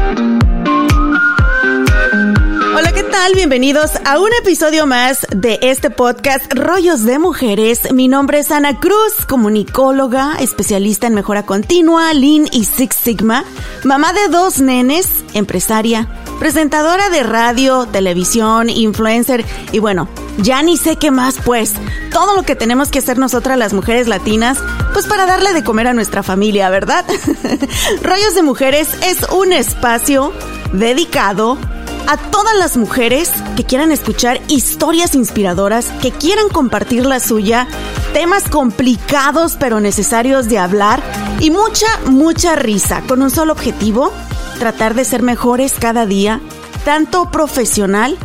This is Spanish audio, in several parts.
Thank you. Hola, ¿qué tal? Bienvenidos a un episodio más de este podcast Rollos de Mujeres. Mi nombre es Ana Cruz, comunicóloga, especialista en mejora continua, Lean y Six Sigma, mamá de dos nenes, empresaria, presentadora de radio, televisión, influencer y bueno, ya ni sé qué más pues. Todo lo que tenemos que hacer nosotras las mujeres latinas, pues para darle de comer a nuestra familia, ¿verdad? Rollos de Mujeres es un espacio dedicado a todas las mujeres que quieran escuchar historias inspiradoras, que quieran compartir la suya, temas complicados pero necesarios de hablar y mucha, mucha risa, con un solo objetivo, tratar de ser mejores cada día, tanto profesional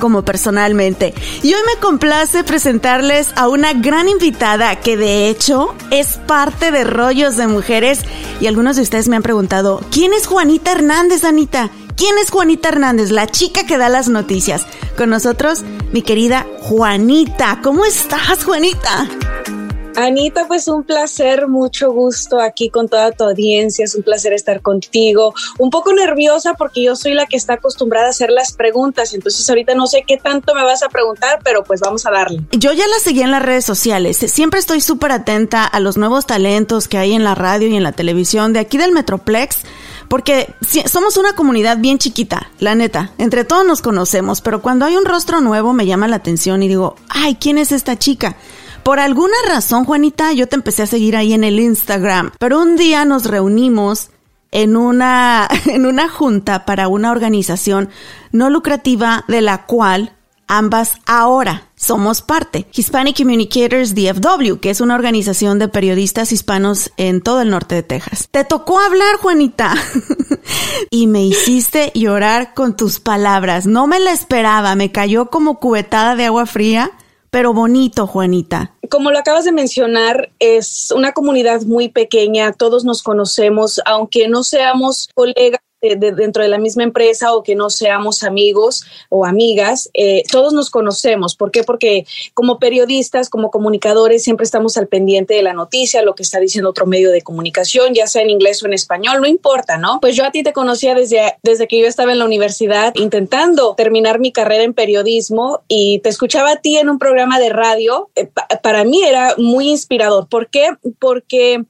como personalmente. Y hoy me complace presentarles a una gran invitada que de hecho es parte de Rollos de Mujeres y algunos de ustedes me han preguntado, ¿quién es Juanita Hernández, Anita? ¿Quién es Juanita Hernández? La chica que da las noticias. Con nosotros, mi querida Juanita. ¿Cómo estás, Juanita? Anita, pues un placer, mucho gusto aquí con toda tu audiencia, es un placer estar contigo. Un poco nerviosa porque yo soy la que está acostumbrada a hacer las preguntas, entonces ahorita no sé qué tanto me vas a preguntar, pero pues vamos a darle. Yo ya la seguí en las redes sociales, siempre estoy súper atenta a los nuevos talentos que hay en la radio y en la televisión de aquí del Metroplex porque somos una comunidad bien chiquita, la neta. Entre todos nos conocemos, pero cuando hay un rostro nuevo me llama la atención y digo, ay, ¿quién es esta chica? Por alguna razón, Juanita, yo te empecé a seguir ahí en el Instagram, pero un día nos reunimos en una, en una junta para una organización no lucrativa de la cual ambas ahora somos parte. Hispanic Communicators DFW, que es una organización de periodistas hispanos en todo el norte de Texas. Te tocó hablar, Juanita. y me hiciste llorar con tus palabras. No me la esperaba, me cayó como cubetada de agua fría pero bonito, Juanita. Como lo acabas de mencionar, es una comunidad muy pequeña, todos nos conocemos, aunque no seamos colegas dentro de la misma empresa o que no seamos amigos o amigas, eh, todos nos conocemos. ¿Por qué? Porque como periodistas, como comunicadores, siempre estamos al pendiente de la noticia, lo que está diciendo otro medio de comunicación, ya sea en inglés o en español, no importa, ¿no? Pues yo a ti te conocía desde, desde que yo estaba en la universidad intentando terminar mi carrera en periodismo y te escuchaba a ti en un programa de radio. Eh, para mí era muy inspirador. ¿Por qué? Porque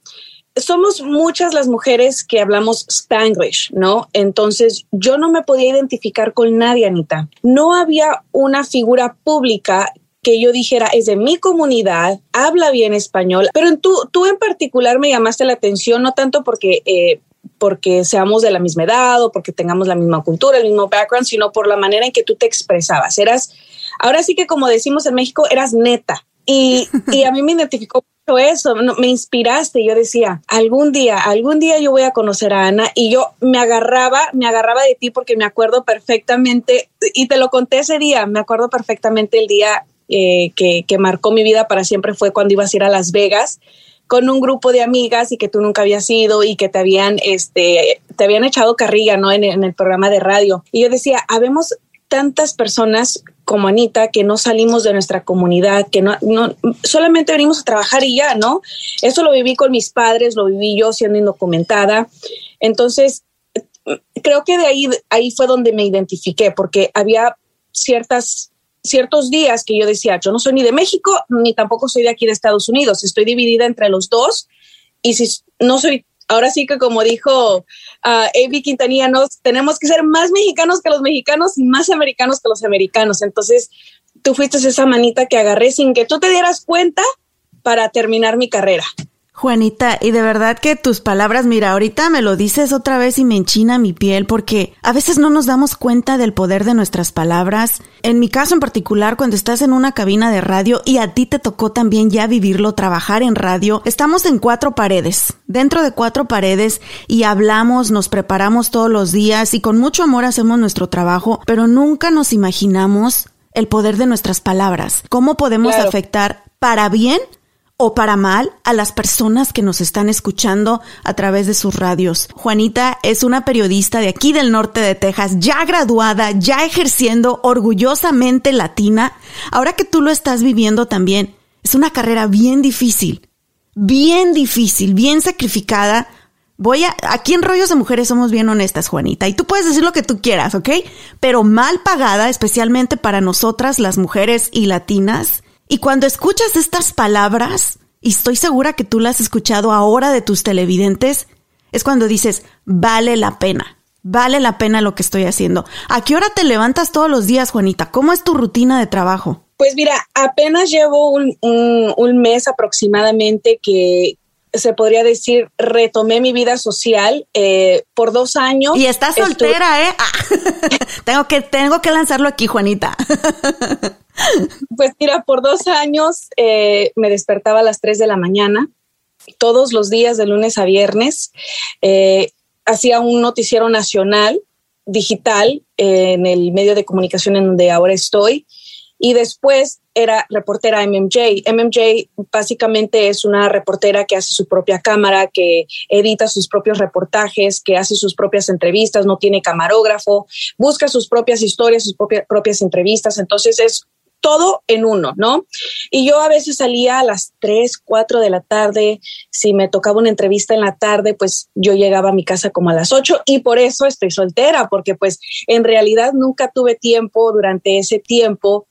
somos muchas las mujeres que hablamos spanglish, ¿no? Entonces yo no me podía identificar con nadie, Anita. No había una figura pública que yo dijera es de mi comunidad, habla bien español, pero tú, tú en particular me llamaste la atención, no tanto porque... Eh, porque seamos de la misma edad o porque tengamos la misma cultura, el mismo background, sino por la manera en que tú te expresabas. Eras, ahora sí que como decimos en México, eras neta. Y, y a mí me identificó eso, me inspiraste. Yo decía, algún día, algún día yo voy a conocer a Ana y yo me agarraba, me agarraba de ti porque me acuerdo perfectamente, y te lo conté ese día, me acuerdo perfectamente el día eh, que, que marcó mi vida para siempre fue cuando ibas a ir a Las Vegas con un grupo de amigas y que tú nunca habías ido y que te habían, este, te habían echado carrilla, ¿no? En, en el programa de radio. Y yo decía, habemos tantas personas como Anita que no salimos de nuestra comunidad, que no, solamente venimos a trabajar y ya, ¿no? Eso lo viví con mis padres, lo viví yo siendo indocumentada. Entonces, creo que de ahí, ahí fue donde me identifiqué, porque había ciertas, ciertos días que yo decía, yo no soy ni de México, ni tampoco soy de aquí de Estados Unidos, estoy dividida entre los dos. Y si no soy ahora sí que como dijo uh, Avi Quintanilla, nos, tenemos que ser más mexicanos que los mexicanos y más americanos que los americanos. Entonces, tú fuiste esa manita que agarré sin que tú te dieras cuenta para terminar mi carrera. Juanita, y de verdad que tus palabras, mira, ahorita me lo dices otra vez y me enchina mi piel porque a veces no nos damos cuenta del poder de nuestras palabras. En mi caso en particular, cuando estás en una cabina de radio y a ti te tocó también ya vivirlo, trabajar en radio, estamos en cuatro paredes, dentro de cuatro paredes y hablamos, nos preparamos todos los días y con mucho amor hacemos nuestro trabajo, pero nunca nos imaginamos el poder de nuestras palabras, cómo podemos afectar para bien o para mal a las personas que nos están escuchando a través de sus radios. Juanita es una periodista de aquí del norte de Texas, ya graduada, ya ejerciendo orgullosamente latina. Ahora que tú lo estás viviendo también, es una carrera bien difícil, bien difícil, bien sacrificada. Voy a, aquí en Rollos de Mujeres somos bien honestas, Juanita, y tú puedes decir lo que tú quieras, ¿ok? Pero mal pagada, especialmente para nosotras, las mujeres y latinas, y cuando escuchas estas palabras, y estoy segura que tú las has escuchado ahora de tus televidentes, es cuando dices, vale la pena, vale la pena lo que estoy haciendo. ¿A qué hora te levantas todos los días, Juanita? ¿Cómo es tu rutina de trabajo? Pues mira, apenas llevo un, mes aproximadamente que, se podría decir, retomé mi vida social eh, por dos años. Y estás soltera, ¿eh? Ah, tengo, que, tengo que lanzarlo aquí, Juanita. Pues mira, por dos años eh, me despertaba a las 3 de la mañana, todos los días de lunes a viernes. Eh, hacía un noticiero nacional digital en el medio de comunicación en donde ahora estoy. Y después era reportera MMJ. MMJ básicamente es una reportera que hace su propia cámara, que edita sus propios reportajes, que hace sus propias entrevistas, no tiene camarógrafo, busca sus propias historias, sus propias, propias entrevistas. Entonces es todo en uno, ¿no? Y yo a veces salía a las 3, 4 de la tarde, si me tocaba una entrevista en la tarde, pues yo llegaba a mi casa como a las 8 y por eso estoy soltera, porque pues en realidad nunca tuve tiempo durante ese tiempo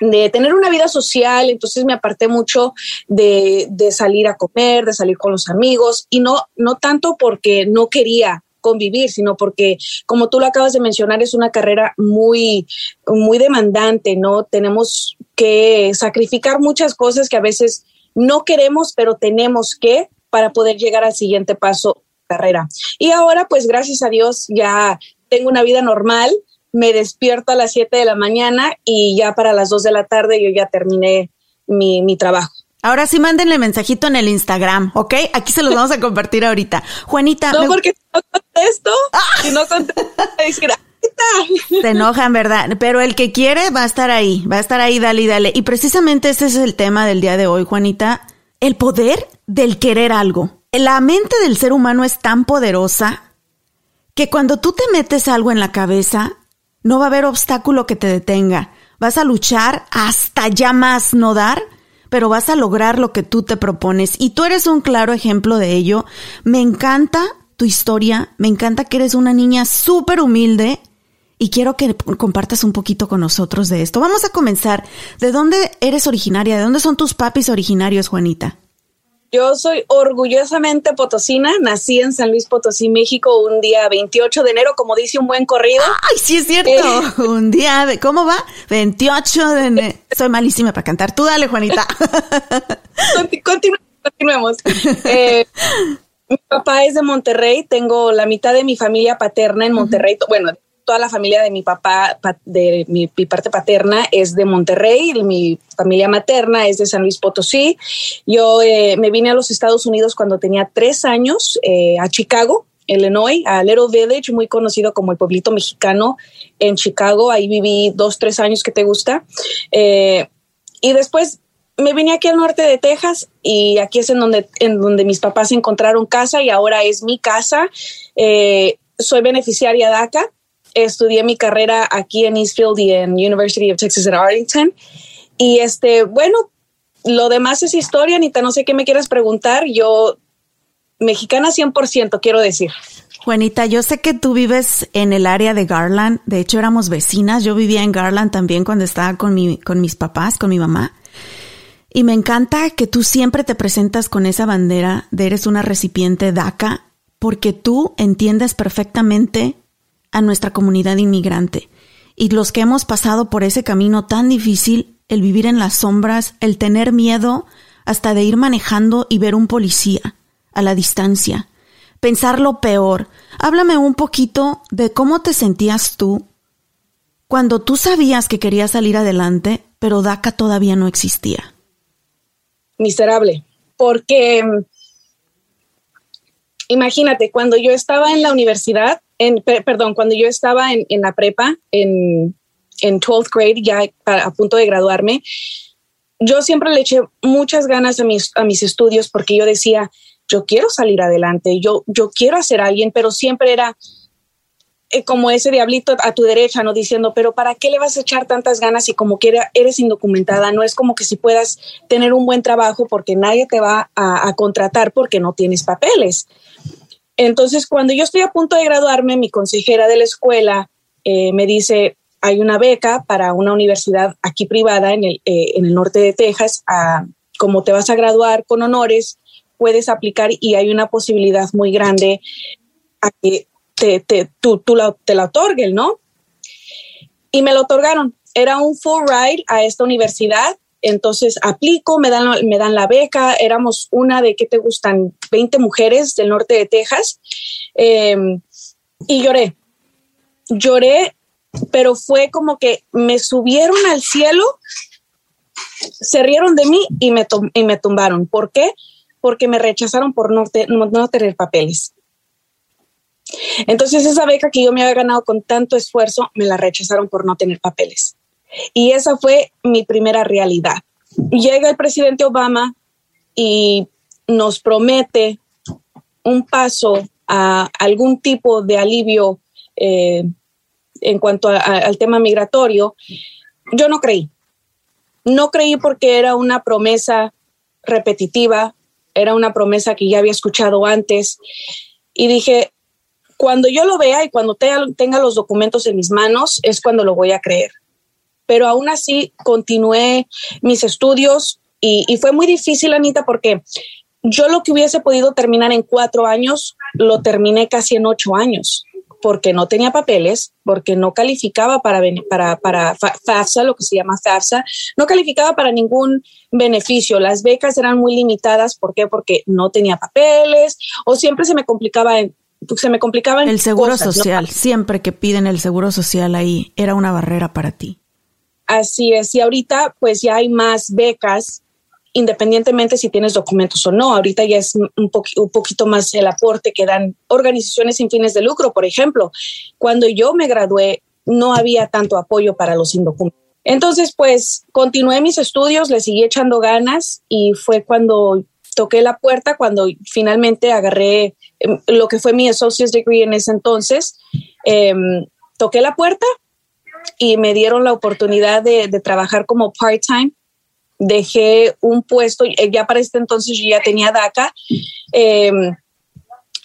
de tener una vida social, entonces me aparté mucho de, de, salir a comer, de salir con los amigos y no, no tanto porque no quería convivir, sino porque, como tú lo acabas de mencionar, es una carrera muy, muy demandante, ¿no? Tenemos que sacrificar muchas cosas que a veces no queremos, pero tenemos que para poder llegar al siguiente paso carrera. Y ahora, pues gracias a Dios, ya tengo una vida normal, me despierto a las 7 de la mañana y ya para las 2 de la tarde yo ya terminé mi, mi trabajo. Ahora sí, mándenle mensajito en el Instagram, ¿ok? Aquí se los vamos a compartir ahorita. Juanita. No, porque no contesto. Si no contesto, Se enojan, ¿verdad? Pero el que quiere va a estar ahí, va a estar ahí, dale y dale. Y precisamente ese es el tema del día de hoy, Juanita. El poder del querer algo. La mente del ser humano es tan poderosa que cuando tú te metes algo en la cabeza, no va a haber obstáculo que te detenga. Vas a luchar hasta ya más no dar pero vas a lograr lo que tú te propones. Y tú eres un claro ejemplo de ello. Me encanta tu historia, me encanta que eres una niña súper humilde y quiero que compartas un poquito con nosotros de esto. Vamos a comenzar. ¿De dónde eres originaria? ¿De dónde son tus papis originarios, Juanita? Yo soy orgullosamente potosina, nací en San Luis Potosí, México, un día 28 de enero, como dice un buen corrido. Ay, sí es cierto, eh, un día de, ¿cómo va? 28 de enero. Soy malísima para cantar, tú dale, Juanita. continuemos. Eh, mi papá es de Monterrey, tengo la mitad de mi familia paterna en Monterrey, bueno, toda la familia de mi papá, de mi, parte paterna es de Monterrey, mi familia materna es de San Luis Potosí. Yo eh, me vine a los Estados Unidos cuando tenía tres años, eh, a Chicago, Illinois, a Little Village, muy conocido como el pueblito mexicano en Chicago. Ahí viví dos, tres años que te gusta. Eh, y después me vine aquí al norte de Texas y aquí es en donde, en donde mis papás encontraron casa y ahora es mi casa. soy beneficiaria de DACA estudié mi carrera aquí en Eastfield y en University of Texas at Arlington. Y este, bueno, lo demás es historia, Anita, no sé qué me quieras preguntar. Yo, mexicana 100%, quiero decir. Juanita, yo sé que tú vives en el área de Garland. De hecho, éramos vecinas. Yo vivía en Garland también cuando estaba con, mi, con mis papás, con mi mamá. Y me encanta que tú siempre te presentas con esa bandera de eres una recipiente DACA, porque tú entiendes perfectamente a nuestra comunidad inmigrante. Y los que hemos pasado por ese camino tan difícil, el vivir en las sombras, el tener miedo hasta de ir manejando y ver un policía a la distancia, pensar lo peor. Háblame un poquito de cómo te sentías tú cuando tú sabías que querías salir adelante, pero DACA todavía no existía. Miserable, porque imagínate, cuando yo estaba en la universidad, en, perdón, cuando yo estaba en, la prepa, en, en 12th grade, ya a, punto de graduarme, yo siempre le eché muchas ganas a mis, a mis estudios porque yo decía, yo quiero salir adelante, yo, yo quiero hacer alguien, pero siempre era eh, como ese diablito a tu derecha, ¿no? Diciendo, pero ¿para qué le vas a echar tantas ganas y como que eres indocumentada? No es como que si puedas tener un buen trabajo porque nadie te va a contratar porque no tienes papeles. Entonces, cuando yo estoy a punto de graduarme, mi consejera de la escuela eh, me dice, hay una beca para una universidad aquí privada en el, eh, en el norte de Texas. como te vas a graduar con honores, puedes aplicar y hay una posibilidad muy grande a que te, te, tú, te la otorguen, ¿no? Y me lo otorgaron. Era un full ride a esta universidad entonces aplico, me dan, me dan la beca, éramos una de, ¿qué te gustan? 20 mujeres del norte de Texas. Em, y lloré, lloré, pero fue como que me subieron al cielo, se rieron de mí y me, y me tumbaron. ¿Por qué? Porque me rechazaron por no, no tener papeles. Entonces esa beca que yo me había ganado con tanto esfuerzo, me la rechazaron por no tener papeles. Y esa fue mi primera realidad. Llega el presidente Obama y nos promete un paso a algún tipo de alivio eh, en cuanto al tema migratorio. Yo no creí. No creí porque era una promesa repetitiva, era una promesa que ya había escuchado antes. Y dije, cuando yo lo vea y cuando tenga los documentos en mis manos, es cuando lo voy a creer pero aún así continué mis estudios y, fue muy difícil, Anita, porque yo lo que hubiese podido terminar en cuatro años, lo terminé casi en ocho años porque no tenía papeles, porque no calificaba para, para, para FAFSA, lo que se llama FAFSA, no calificaba para ningún beneficio. Las becas eran muy limitadas. ¿Por qué? Porque no tenía papeles o siempre se me complicaba se me complicaba el seguro social. Siempre que piden el seguro social ahí era una barrera para ti. Así es, y ahorita pues ya hay más becas, independientemente si tienes documentos o no. Ahorita ya es un, poquito más el aporte que dan organizaciones sin fines de lucro, por ejemplo. Cuando yo me gradué, no había tanto apoyo para los indocumentados. Entonces, pues continué mis estudios, le seguí echando ganas y fue cuando toqué la puerta, cuando finalmente agarré em, lo que fue mi associate's degree en ese entonces. Em, toqué la puerta y me dieron la oportunidad de, trabajar como part-time. Dejé un puesto, eh, ya para este entonces yo ya tenía DACA. Em,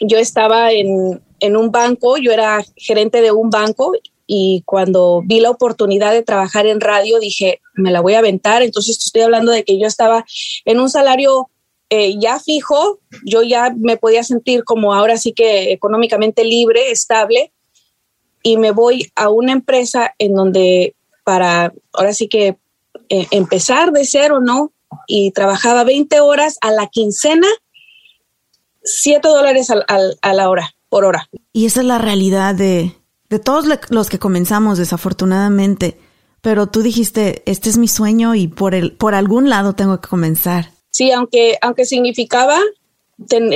yo estaba en, en un banco, yo era gerente de un banco y cuando vi la oportunidad de trabajar en radio dije, me la voy a aventar. Entonces estoy hablando de que yo estaba en un salario eh, ya fijo, yo ya me podía sentir como ahora sí que económicamente libre, estable y me voy a una empresa en donde para, ahora sí que eh, empezar de cero, ¿no? Y trabajaba 20 horas a la quincena, 7 dólares al, a la hora, por hora. Y esa es la realidad de, de todos los que comenzamos, desafortunadamente. Pero tú dijiste, este es mi sueño y por, el, por algún lado tengo que comenzar. Sí, aunque, aunque significaba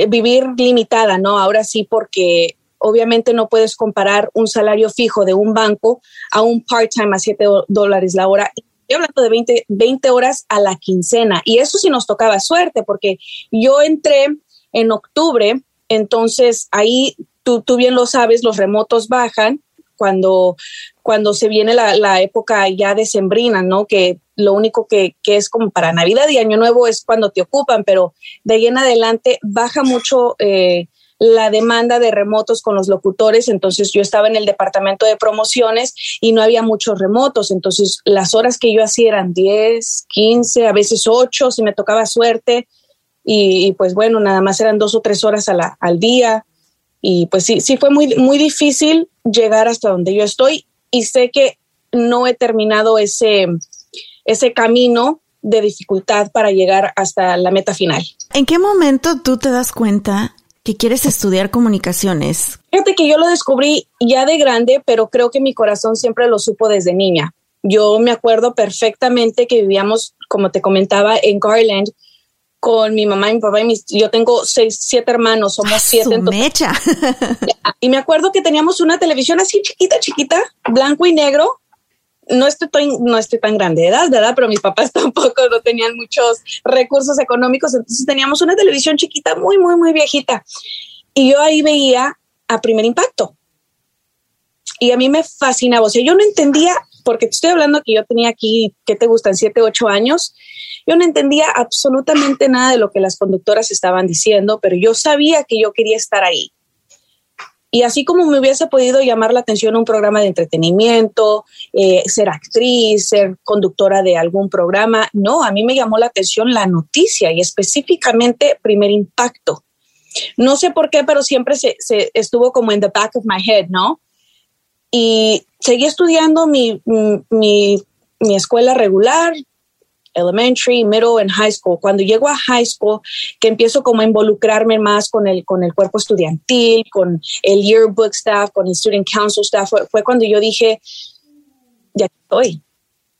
vivir limitada, ¿no? Ahora sí, porque obviamente no puedes comparar un salario fijo de un banco a un part-time a 7 dólares la hora. Estoy hablando de 20, 20 horas a la quincena y eso sí nos tocaba suerte porque yo entré en octubre, entonces ahí tú, tú bien lo sabes, los remotos bajan cuando, cuando se viene la, la época ya decembrina, ¿no? Que lo único que, que, es como para Navidad y Año Nuevo es cuando te ocupan, pero de ahí en adelante baja mucho eh, la demanda de remotos con los locutores, entonces yo estaba en el departamento de promociones y no había muchos remotos, entonces las horas que yo hacía eran 10, 15, a veces 8, si me tocaba suerte, y, pues bueno, nada más eran dos o tres horas al día, y pues sí, sí fue muy, muy difícil llegar hasta donde yo estoy y sé que no he terminado ese, ese camino de dificultad para llegar hasta la meta final. ¿En qué momento tú te das cuenta que quieres estudiar comunicaciones? Fíjate que yo lo descubrí ya de grande, pero creo que mi corazón siempre lo supo desde niña. Yo me acuerdo perfectamente que vivíamos, como te comentaba, en Garland con mi mamá y mi papá y mis, yo tengo seis, siete hermanos, somos siete. mecha. y me acuerdo que teníamos una televisión así chiquita, chiquita, blanco y negro, no estoy, no estoy tan grande de edad, ¿verdad? Pero mis papás tampoco no tenían muchos recursos económicos, entonces teníamos una televisión chiquita, muy, muy, muy viejita. Y yo ahí veía a primer impacto. Y a mí me fascinaba, o sea, yo no entendía, porque te estoy hablando que yo tenía aquí, ¿qué te gustan? Siete, ocho años. Yo no entendía absolutamente nada de lo que las conductoras estaban diciendo, pero yo sabía que yo quería estar ahí. Y así como me hubiese podido llamar la atención un programa de entretenimiento, eh, ser actriz, ser conductora de algún programa, no, a mí me llamó la atención la noticia y específicamente primer impacto. No sé por qué, pero siempre se, estuvo como en the back of my head, ¿no? Y seguí estudiando mi, mi, mi escuela regular, elementary, middle and high school. Cuando llego a high school, que empiezo como a involucrarme más con el, con el cuerpo estudiantil, con el yearbook staff, con el student council staff, fue, cuando yo dije, ya estoy.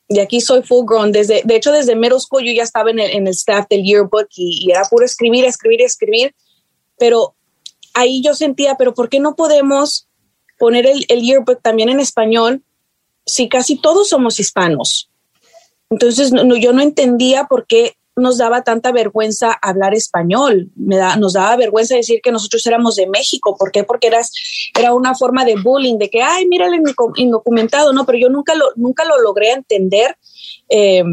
Y aquí soy full grown. Desde, de hecho, desde middle school yo ya estaba en el, en el staff del yearbook y, era puro escribir, escribir, escribir. Pero ahí yo sentía, pero ¿por qué no podemos poner el, el yearbook también en español si casi todos somos hispanos? Entonces, yo no entendía por qué nos daba tanta vergüenza hablar español. Me da, nos daba vergüenza decir que nosotros éramos de México. ¿Por qué? Porque eras, era una forma de bullying, de que, ay, mira el indocumentado, ¿no? Pero yo nunca lo, nunca lo logré entender. Eh,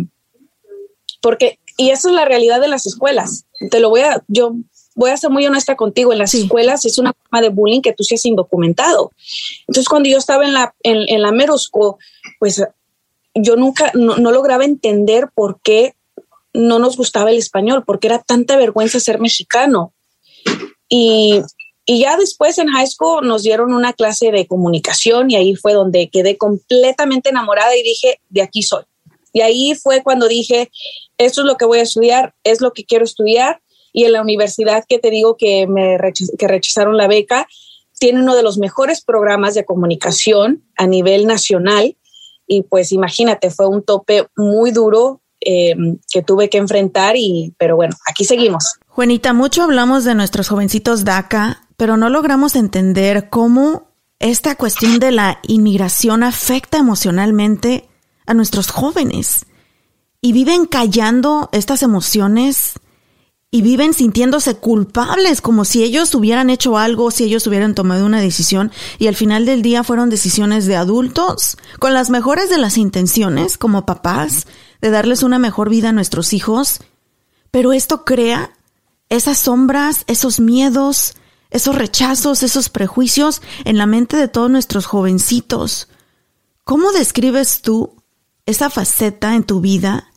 porque, y esa es la realidad de las escuelas. Te lo voy a, yo voy a ser muy honesta contigo, en las escuelas es una forma de bullying que tú seas indocumentado. Entonces, cuando yo estaba en la, en, en la Merosco, pues yo nunca, no, lograba entender por qué no nos gustaba el español, porque era tanta vergüenza ser mexicano. Y, ya después en high school nos dieron una clase de comunicación y ahí fue donde quedé completamente enamorada y dije, de aquí soy. Y ahí fue cuando dije, esto es lo que voy a estudiar, es lo que quiero estudiar. Y en la universidad que te digo que me que rechazaron la beca, tiene uno de los mejores programas de comunicación a nivel nacional y pues imagínate, fue un tope muy duro eh, que tuve que enfrentar y, pero bueno, aquí seguimos. Juanita, mucho hablamos de nuestros jovencitos DACA, pero no logramos entender cómo esta cuestión de la inmigración afecta emocionalmente a nuestros jóvenes y viven callando estas emociones y viven sintiéndose culpables como si ellos hubieran hecho algo, si ellos hubieran tomado una decisión y al final del día fueron decisiones de adultos con las mejores de las intenciones como papás de darles una mejor vida a nuestros hijos, pero esto crea esas sombras, esos miedos, esos rechazos, esos prejuicios en la mente de todos nuestros jovencitos. ¿Cómo describes tú esa faceta en tu vida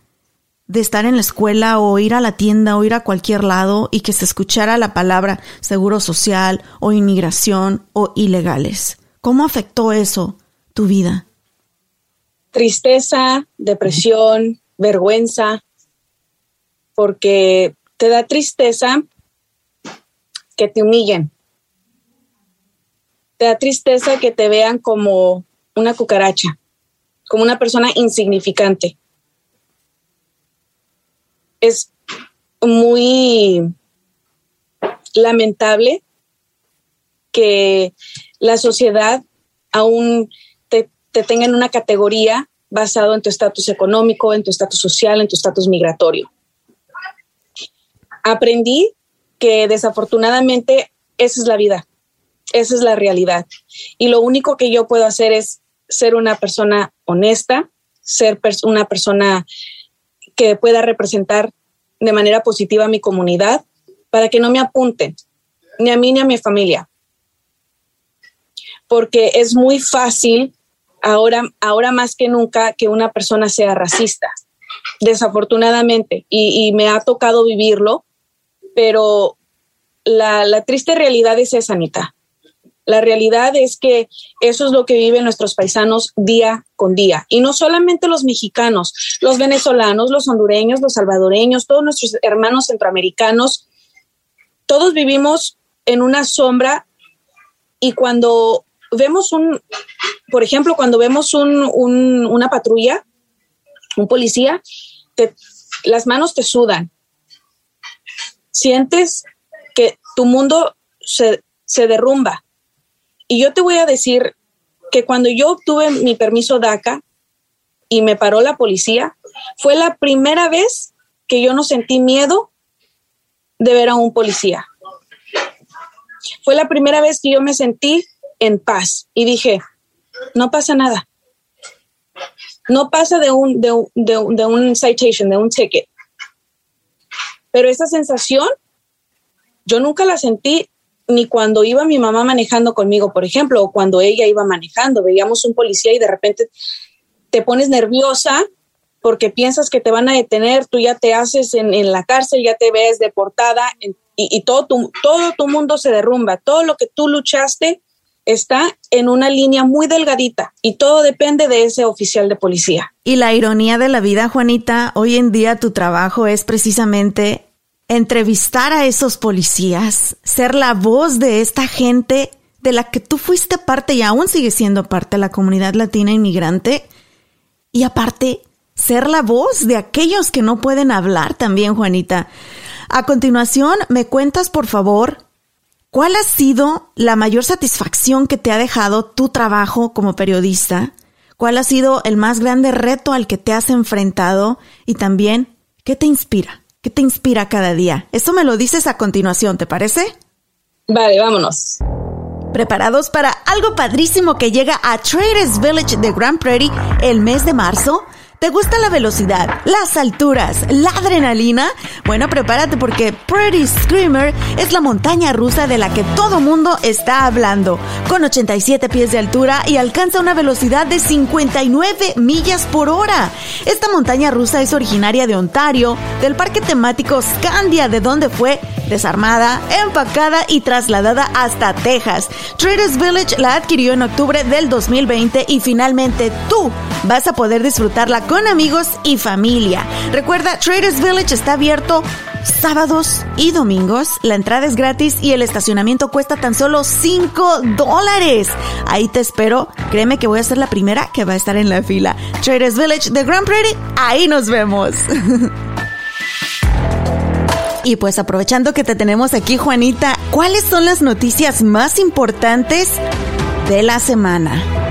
de estar en la escuela o ir a la tienda o ir a cualquier lado y que se escuchara la palabra seguro social o inmigración o ilegales. ¿Cómo afectó eso tu vida? Tristeza, depresión, vergüenza, porque te da tristeza que te humillen. Te da tristeza que te vean como una cucaracha, como una persona insignificante es muy lamentable que la sociedad aún te, tenga en una categoría basado en tu estatus económico, en tu estatus social, en tu estatus migratorio. Aprendí que desafortunadamente esa es la vida, esa es la realidad. Y lo único que yo puedo hacer es ser una persona honesta, ser una persona que pueda representar de manera positiva a mi comunidad para que no me apunten, ni a mí ni a mi familia. Porque es muy fácil ahora, ahora más que nunca que una persona sea racista, desafortunadamente, y, me ha tocado vivirlo, pero la, la, triste realidad es esa, Anita. La realidad es que eso es lo que viven nuestros paisanos día con día. Y no solamente los mexicanos, los venezolanos, los hondureños, los salvadoreños, todos nuestros hermanos centroamericanos, todos vivimos en una sombra y cuando vemos un, por ejemplo, cuando vemos un, una patrulla, un policía, las manos te sudan. Sientes que tu mundo se, se derrumba y yo te voy a decir que cuando yo obtuve mi permiso DACA y me paró la policía, fue la primera vez que yo no sentí miedo de ver a un policía. Fue la primera vez que yo me sentí en paz y dije, no pasa nada. No pasa de un, de, de un citation, de un ticket. Pero esa sensación, yo nunca la sentí ni cuando iba mi mamá manejando conmigo, por ejemplo, o cuando ella iba manejando, veíamos un policía y de repente te pones nerviosa porque piensas que te van a detener, tú ya te haces en, la cárcel, ya te ves deportada y, y, todo, tu, todo tu mundo se derrumba, todo lo que tú luchaste está en una línea muy delgadita y todo depende de ese oficial de policía. Y la ironía de la vida, Juanita, hoy en día tu trabajo es precisamente entrevistar a esos policías, ser la voz de esta gente de la que tú fuiste parte y aún sigues siendo parte de la comunidad latina inmigrante. Y aparte, ser la voz de aquellos que no pueden hablar también, Juanita. A continuación, me cuentas, por favor, cuál ha sido la mayor satisfacción que te ha dejado tu trabajo como periodista, cuál ha sido el más grande reto al que te has enfrentado y también qué te inspira. ¿Qué te inspira cada día? Eso me lo dices a continuación, ¿te parece? Vale, vámonos. ¿Preparados para algo padrísimo que llega a Traders Village de Grand Prairie el mes de marzo? ¿Te gusta la velocidad, las alturas, la adrenalina? Bueno, prepárate porque Pretty Screamer es la montaña rusa de la que todo mundo está hablando, con 87 pies de altura y alcanza una velocidad de 59 millas por hora. Esta montaña rusa es originaria de Ontario, del parque temático Scandia, de donde fue desarmada, empacada y trasladada hasta Texas. Traders Village la adquirió en octubre del 2020 y finalmente tú vas a poder disfrutarla con amigos y familia. Recuerda, Traders Village está abierto sábados y domingos. La entrada es gratis y el estacionamiento cuesta tan solo 5 dólares. Ahí te espero. Créeme que voy a ser la primera que va a estar en la fila. Traders Village de Grand Prairie, ahí nos vemos. Y pues aprovechando que te tenemos aquí, Juanita, ¿cuáles son las noticias más importantes de la semana?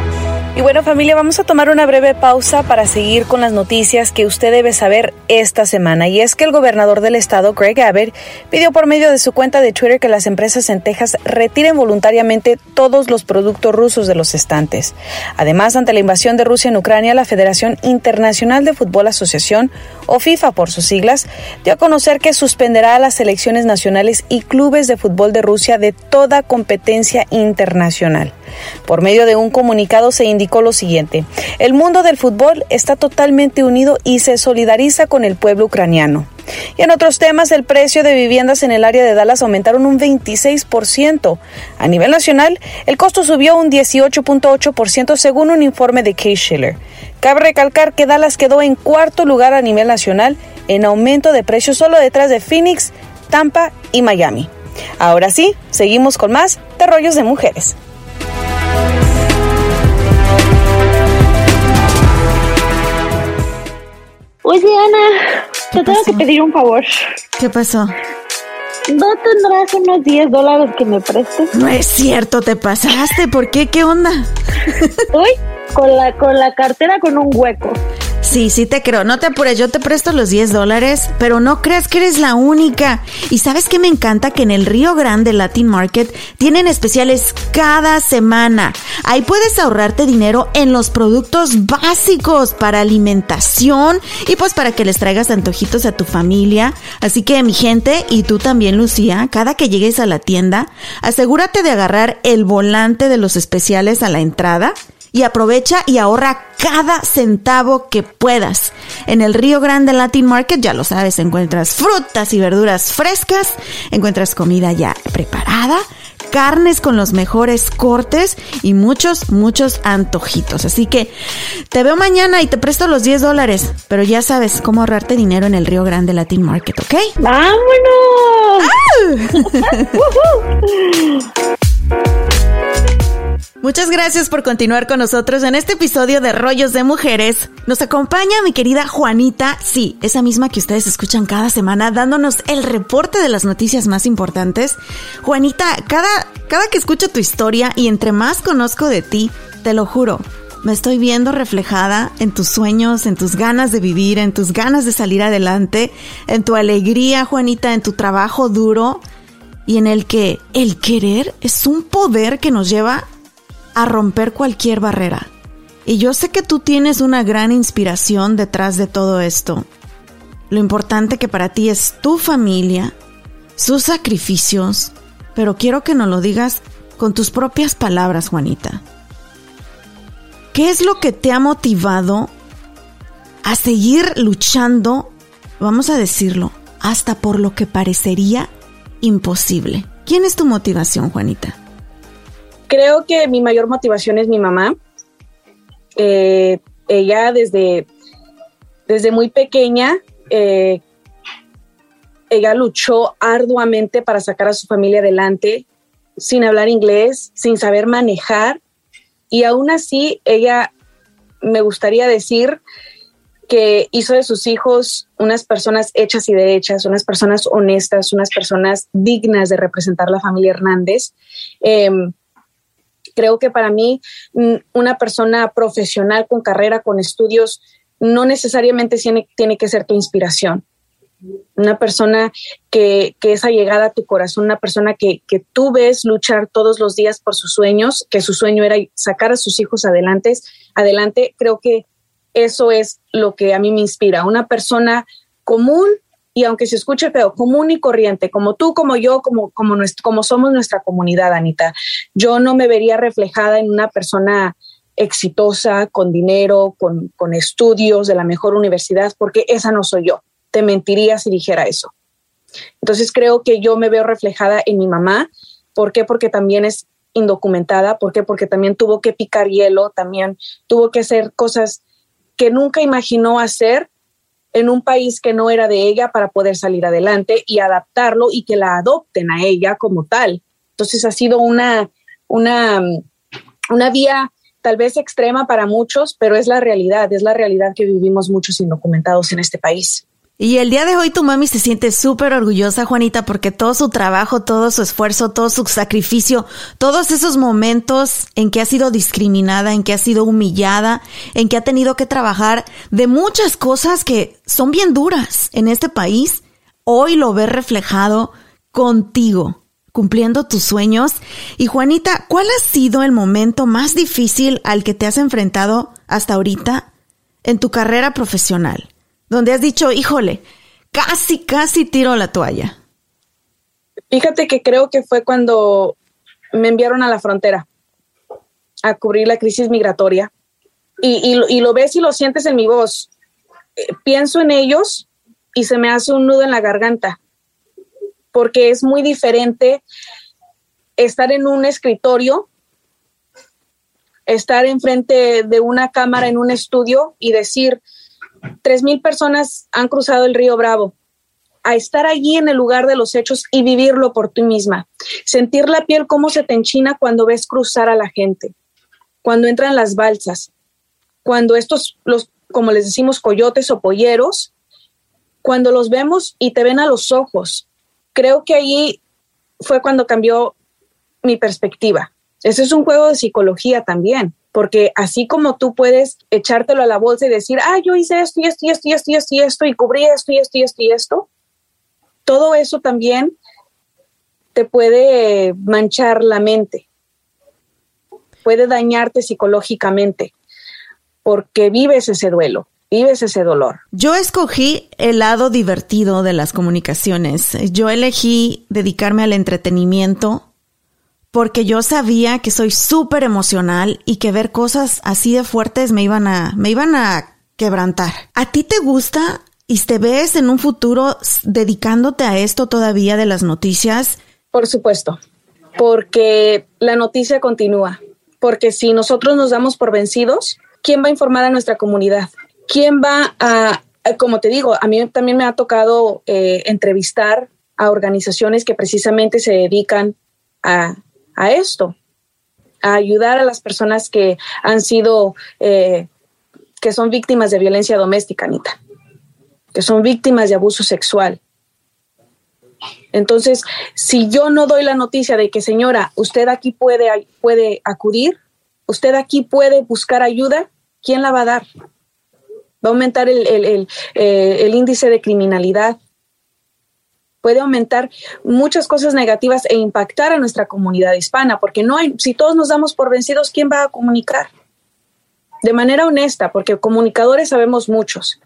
Y bueno familia, vamos a tomar una breve pausa para seguir con las noticias que usted debe saber esta semana. Y es que el gobernador del estado, Greg Abbott, pidió por medio de su cuenta de Twitter que las empresas en Texas retiren voluntariamente todos los productos rusos de los estantes. Además, ante la invasión de Rusia en Ucrania, la Federación Internacional de Fútbol Asociación, o FIFA por sus siglas, dio a conocer que suspenderá a las selecciones nacionales y clubes de fútbol de Rusia de toda competencia internacional. Por medio de un comunicado se indicó lo siguiente, el mundo del fútbol está totalmente unido y se solidariza con el pueblo ucraniano. Y en otros temas, el precio de viviendas en el área de Dallas aumentaron un 26%. A nivel nacional, el costo subió un 18.8% según un informe de Case Schiller. Cabe recalcar que Dallas quedó en cuarto lugar a nivel nacional en aumento de precios solo detrás de Phoenix, Tampa y Miami. Ahora sí, seguimos con más de rollos de mujeres. Oye, Ana, te tengo que pedir un favor. ¿Qué pasó? ¿No tendrás unos 10 dólares que me prestes? No es cierto, te pasaste. ¿Por qué? ¿Qué onda? Uy, con la, con la cartera con un hueco. Sí, sí te creo. No te apures, yo te presto los 10 dólares, pero no creas que eres la única. Y sabes que me encanta que en el Río Grande Latin Market tienen especiales cada semana. Ahí puedes ahorrarte dinero en los productos básicos para alimentación y pues para que les traigas antojitos a tu familia. Así que mi gente y tú también, Lucía, cada que llegues a la tienda, asegúrate de agarrar el volante de los especiales a la entrada y aprovecha y ahorra cada centavo que puedas. En el Río Grande Latin Market, ya lo sabes, encuentras frutas y verduras frescas, encuentras comida ya preparada carnes con los mejores cortes y muchos, muchos antojitos. Así que te veo mañana y te presto los 10 dólares, pero ya sabes cómo ahorrarte dinero en el Río Grande Latin Market, ¿ok? ¡Vámonos! Muchas gracias por continuar con nosotros en este episodio de Rollos de Mujeres. Nos acompaña mi querida Juanita, sí, esa misma que ustedes escuchan cada semana, dándonos el reporte de las noticias más importantes. Juanita, cada, cada que escucho tu historia y entre más conozco de ti, te lo juro, me estoy viendo reflejada en tus sueños, en tus ganas de vivir, en tus ganas de salir adelante, en tu alegría, Juanita, en tu trabajo duro y en el que el querer es un poder que nos lleva a romper cualquier barrera. Y yo sé que tú tienes una gran inspiración detrás de todo esto. Lo importante que para ti es tu familia, sus sacrificios, pero quiero que nos lo digas con tus propias palabras, Juanita. ¿Qué es lo que te ha motivado a seguir luchando, vamos a decirlo, hasta por lo que parecería imposible? ¿Quién es tu motivación, Juanita? Creo que mi mayor motivación es mi mamá. Eh, ella desde, desde muy pequeña, eh, ella luchó arduamente para sacar a su familia adelante, sin hablar inglés, sin saber manejar. Y aún así, ella, me gustaría decir que hizo de sus hijos unas personas hechas y derechas, unas personas honestas, unas personas dignas de representar la familia Hernández. Em, creo que para mí mm, una persona profesional con carrera, con estudios, no necesariamente tiene, tiene que ser tu inspiración. Una persona que, que es allegada a tu corazón, una persona que, que tú ves luchar todos los días por sus sueños, que su sueño era sacar a sus hijos adelante, adelante, creo que eso es lo que a mí me inspira. Una persona común y aunque se escuche feo, común y corriente, como tú, como yo, como, como, somos nuestra comunidad, Anita. Yo no me vería reflejada en una persona exitosa, con dinero, con, con estudios de la mejor universidad, porque esa no soy yo. Te mentiría si dijera eso. Entonces creo que yo me veo reflejada en mi mamá. ¿Por qué? Porque también es indocumentada. ¿Por qué? Porque también tuvo que picar hielo, también tuvo que hacer cosas que nunca imaginó hacer en un país que no era de ella para poder salir adelante y adaptarlo y que la adopten a ella como tal. Entonces ha sido una, una, una vía tal vez extrema para muchos, pero es la realidad, es la realidad que vivimos muchos indocumentados en este país. Y el día de hoy tu mami se siente súper orgullosa, Juanita, porque todo su trabajo, todo su esfuerzo, todo su sacrificio, todos esos momentos en que ha sido discriminada, en que ha sido humillada, en que ha tenido que trabajar de muchas cosas que son bien duras en este país, hoy lo ve reflejado contigo, cumpliendo tus sueños. Y Juanita, ¿cuál ha sido el momento más difícil al que te has enfrentado hasta ahorita en tu carrera profesional? Donde has dicho, híjole, casi, casi tiro la toalla? Fíjate que creo que fue cuando me enviaron a la frontera a cubrir la crisis migratoria. Y, lo ves y lo sientes en mi voz. Eh, pienso en ellos y se me hace un nudo en la garganta, porque es muy diferente estar en un escritorio, estar enfrente de una cámara en un estudio y decir, Tres mil personas han cruzado el río Bravo. A estar allí en el lugar de los hechos y vivirlo por ti misma. Sentir la piel cómo se te enchina cuando ves cruzar a la gente, cuando entran las balsas, cuando estos, los, como les decimos, coyotes o polleros, cuando los vemos y te ven a los ojos. Creo que allí fue cuando cambió mi perspectiva. Ese es un juego de psicología también porque así como tú puedes echártelo a la bolsa y decir, ah, yo hice esto y esto y esto y esto y esto y esto y cubrí esto y esto y esto y esto, todo eso también te puede manchar la mente, puede dañarte psicológicamente, porque vives ese duelo, vives ese dolor. Yo escogí el lado divertido de las comunicaciones. Yo elegí dedicarme al entretenimiento porque yo sabía que soy súper emocional y que ver cosas así de fuertes me iban a, me iban a quebrantar. ¿A ti te gusta y te ves en un futuro dedicándote a esto todavía de las noticias? Por supuesto. porque la noticia continúa, porque si nosotros nos damos por vencidos, ¿quién va a informar a nuestra comunidad? ¿Quién va a, como te digo, a mí también me ha tocado eh, entrevistar a organizaciones que precisamente se dedican a, esto, a ayudar a las personas que han sido, eh, que son víctimas de violencia doméstica, Anita, que son víctimas de abuso sexual. Entonces, si yo no doy la noticia de que, señora, usted aquí puede, puede acudir, usted aquí puede buscar ayuda, ¿quién la va a dar? Va a aumentar el, el eh, índice de criminalidad, puede aumentar muchas cosas negativas e impactar a nuestra comunidad hispana, porque no hay, si todos nos damos por vencidos, ¿quién va a comunicar? De manera honesta, porque comunicadores sabemos muchos,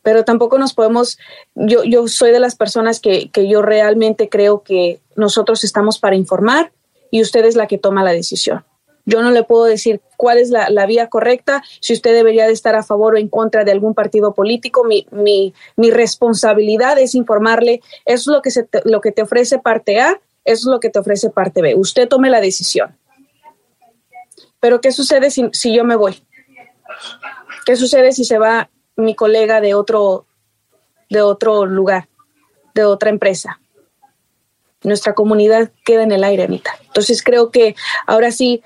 pero tampoco nos podemos, yo, yo soy de las personas que, que yo realmente creo que nosotros estamos para informar y usted es la que toma la decisión. Yo no le puedo decir cuál es la, vía correcta, si usted debería de estar a favor o en contra de algún partido político. Mi, mi, mi responsabilidad es informarle, eso es lo que, se lo que te ofrece parte A, eso es lo que te ofrece parte B. Usted tome la decisión. Pero ¿qué sucede si, si yo me voy? ¿Qué sucede si se va mi colega de otro, de otro lugar, de otra empresa? Nuestra comunidad queda en el aire, Anita. Entonces creo que ahora sí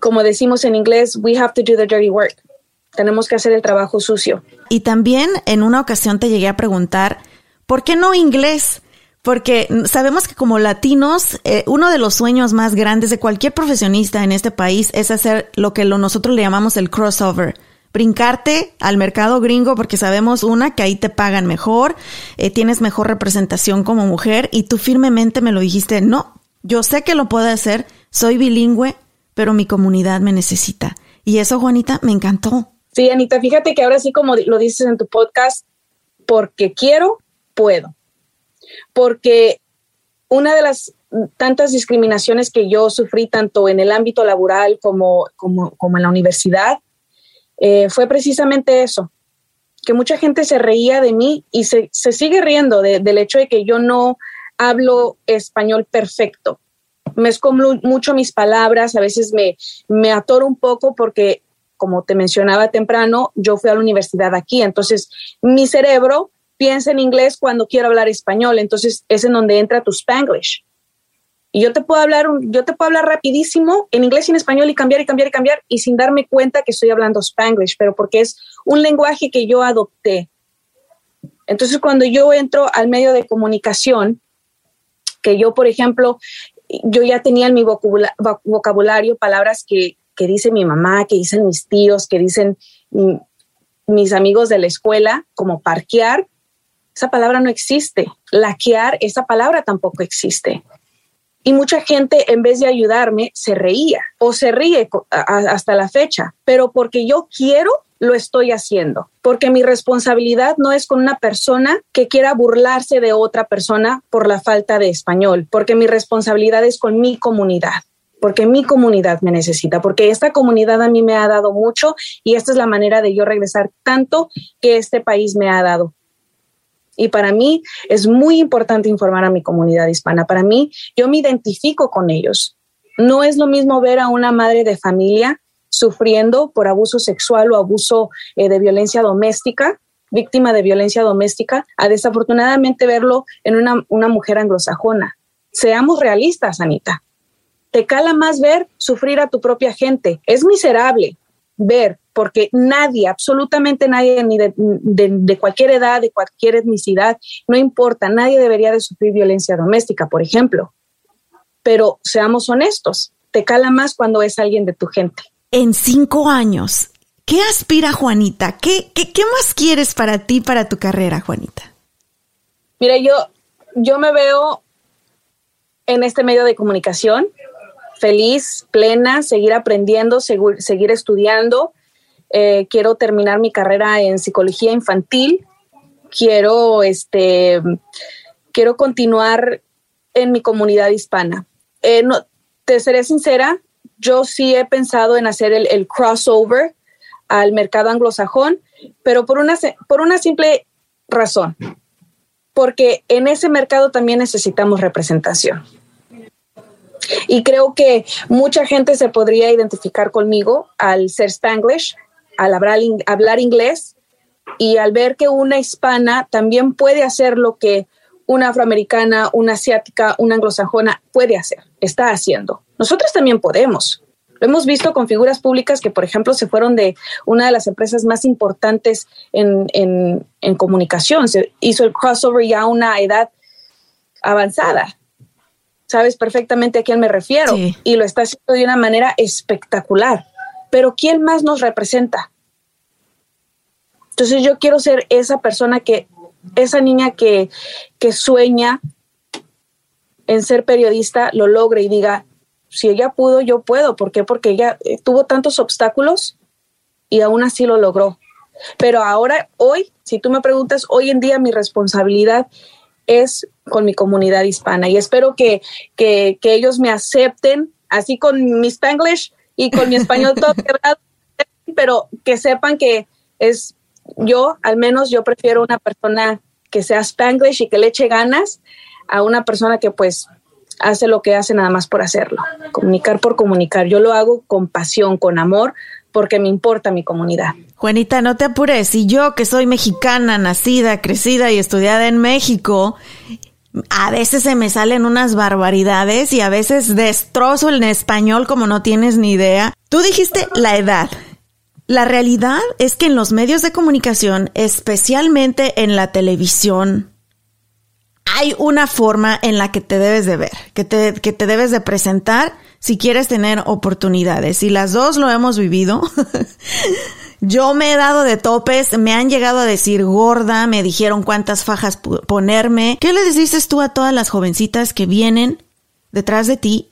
como decimos en inglés, we have to do the dirty work. Tenemos que hacer el trabajo sucio. Y también en una ocasión te llegué a preguntar, ¿por qué no inglés? Porque sabemos que como latinos, eh, uno de los sueños más grandes de cualquier profesionista en este país es hacer lo que nosotros le llamamos el crossover. Brincarte al mercado gringo porque sabemos una que ahí te pagan mejor, eh, tienes mejor representación como mujer y tú firmemente me lo dijiste, no, yo sé que lo puedo hacer, soy bilingüe, pero mi comunidad me necesita. Y eso, Juanita, me encantó. Sí, Anita, fíjate que ahora sí, como lo dices en tu podcast, porque quiero, puedo. Porque una de las tantas discriminaciones que yo sufrí tanto en el ámbito laboral como, como, en la universidad, eh, fue precisamente eso, que mucha gente se reía de mí y se, sigue riendo del hecho de que yo no hablo español perfecto mezco mucho mis palabras, a veces me, me atoro un poco porque, como te mencionaba temprano, yo fui a la universidad aquí, entonces mi cerebro piensa en inglés cuando quiero hablar español, entonces es en donde entra tu spanglish. Y yo te puedo hablar, yo te puedo hablar rapidísimo en inglés y en español y cambiar y cambiar y cambiar y sin darme cuenta que estoy hablando spanglish, pero porque es un lenguaje que yo adopté. Entonces, cuando yo entro al medio de comunicación, que yo, por ejemplo, yo ya tenía en mi vocabulario palabras que, que dice mi mamá, que dicen mis tíos, que dicen mis amigos de la escuela, como parquear. Esa palabra no existe. Laquear, esa palabra tampoco existe. Y mucha gente, en vez de ayudarme, se reía o se ríe hasta la fecha. Pero porque yo quiero, lo estoy haciendo, porque mi responsabilidad no es con una persona que quiera burlarse de otra persona por la falta de español, porque mi responsabilidad es con mi comunidad porque mi comunidad me necesita, porque esta comunidad a mí me ha dado mucho y esta es la manera de yo regresar tanto que este país me ha dado. Y para mí es muy importante informar a mi comunidad hispana. Para mí, yo me identifico con ellos. No es lo mismo ver a una madre de familia sufriendo por abuso sexual o abuso eh, de violencia doméstica, víctima de violencia doméstica, a desafortunadamente verlo en una, una mujer anglosajona. Seamos realistas, Anita. Te cala más ver sufrir a tu propia gente. Es miserable ver, porque nadie, absolutamente nadie, ni de, de, cualquier edad, de cualquier etnicidad, no importa, nadie debería de sufrir violencia doméstica, por ejemplo. Pero seamos honestos, te cala más cuando es alguien de tu gente en cinco años, ¿qué aspira Juanita? ¿Qué, qué, más quieres para ti, para tu carrera, Juanita? Mira, yo, yo me veo en este medio de comunicación feliz, plena, seguir aprendiendo, seguir, estudiando. Eh, quiero terminar mi carrera en psicología infantil. Quiero, este, quiero continuar en mi comunidad hispana. Eh, no, te seré sincera, yo sí he pensado en hacer el, crossover al mercado anglosajón, pero por una, por una simple razón, porque en ese mercado también necesitamos representación. Y creo que mucha gente se podría identificar conmigo al ser spanglish, al hablar, hablar inglés y al ver que una hispana también puede hacer lo que una afroamericana, una asiática, una anglosajona puede hacer, está haciendo. Nosotros también podemos. Lo hemos visto con figuras públicas que, por ejemplo, se fueron de una de las empresas más importantes en, en, comunicación. Se hizo el crossover ya a una edad avanzada. Sabes perfectamente a quién me refiero. Y lo está haciendo de una manera espectacular. Pero ¿quién más nos representa? Entonces yo quiero ser esa persona que, esa niña que, que sueña en ser periodista, lo logre y diga, si ella pudo, yo puedo. ¿Por qué? Porque ella eh, tuvo tantos obstáculos y aún así lo logró. Pero ahora, hoy, si tú me preguntas, hoy en día mi responsabilidad es con mi comunidad hispana y espero que, que, que ellos me acepten, así con mi spanglish y con mi español todo quebrado, pero que sepan que es yo, al menos yo prefiero una persona que sea spanglish y que le eche ganas a una persona que pues hace lo que hace nada más por hacerlo, comunicar por comunicar. Yo lo hago con pasión, con amor, porque me importa mi comunidad. Juanita, no te apures. Y yo que soy mexicana, nacida, crecida y estudiada en México, a veces se me salen unas barbaridades y a veces destrozo el español como no tienes ni idea. Tú dijiste la edad. La realidad es que en los medios de comunicación, especialmente en la televisión, hay una forma en la que te debes de ver, que te, que te debes de presentar si quieres tener oportunidades. Y las dos lo hemos vivido. Yo me he dado de topes, me han llegado a decir gorda, me dijeron cuántas fajas ponerme. ¿Qué le dices tú a todas las jovencitas que vienen detrás de ti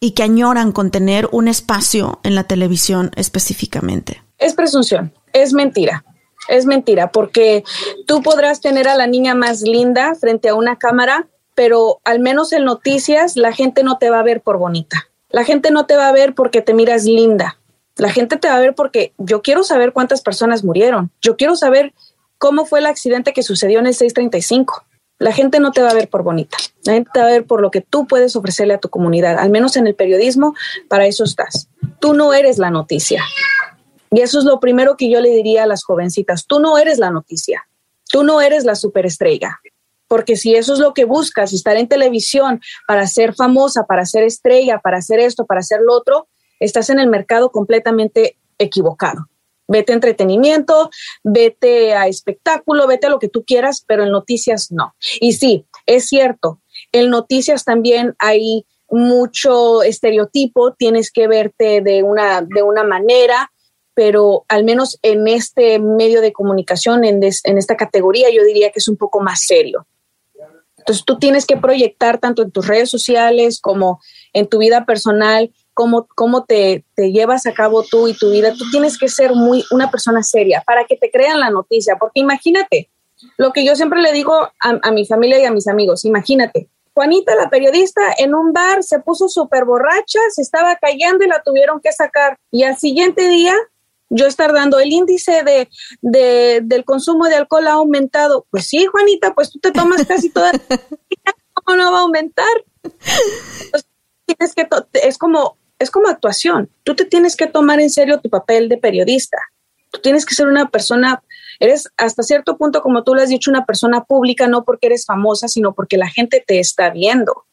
y que añoran con tener un espacio en la televisión específicamente? Es presunción, es mentira. Es mentira, porque tú podrás tener a la niña más linda frente a una cámara, pero al menos en noticias la gente no te va a ver por bonita. La gente no te va a ver porque te miras linda. La gente te va a ver porque yo quiero saber cuántas personas murieron. Yo quiero saber cómo fue el accidente que sucedió en el 635. La gente no te va a ver por bonita. La gente te va a ver por lo que tú puedes ofrecerle a tu comunidad. Al menos en el periodismo, para eso estás. Tú no eres la noticia. Y eso es lo primero que yo le diría a las jovencitas. Tú no eres la noticia, tú no eres la superestrella. Porque si eso es lo que buscas, estar en televisión para ser famosa, para ser estrella, para hacer esto, para hacer lo otro, estás en el mercado completamente equivocado. Vete a entretenimiento, vete a espectáculo, vete a lo que tú quieras, pero en noticias no. Y sí, es cierto, en noticias también hay mucho estereotipo, tienes que verte de una, de una manera, pero al menos en este medio de comunicación, en, esta categoría, yo diría que es un poco más serio. Entonces tú tienes que proyectar tanto en tus redes sociales como en tu vida personal, cómo, cómo te, llevas a cabo tú y tu vida. Tú tienes que ser muy una persona seria para que te crean la noticia, porque imagínate, lo que yo siempre le digo a, mi familia y a mis amigos, imagínate, Juanita, la periodista, en un bar se puso súper borracha, se estaba callando y la tuvieron que sacar. Y al siguiente día yo estar dando el índice de, del consumo de alcohol ha aumentado. Pues sí, Juanita, pues tú te tomas casi toda ¿cómo no va a aumentar? Pues tienes que es como es como actuación. Tú te tienes que tomar en serio tu papel de periodista. Tú tienes que ser una persona, eres hasta cierto punto, como tú lo has dicho, una persona pública, no porque eres famosa, sino porque la gente te está viendo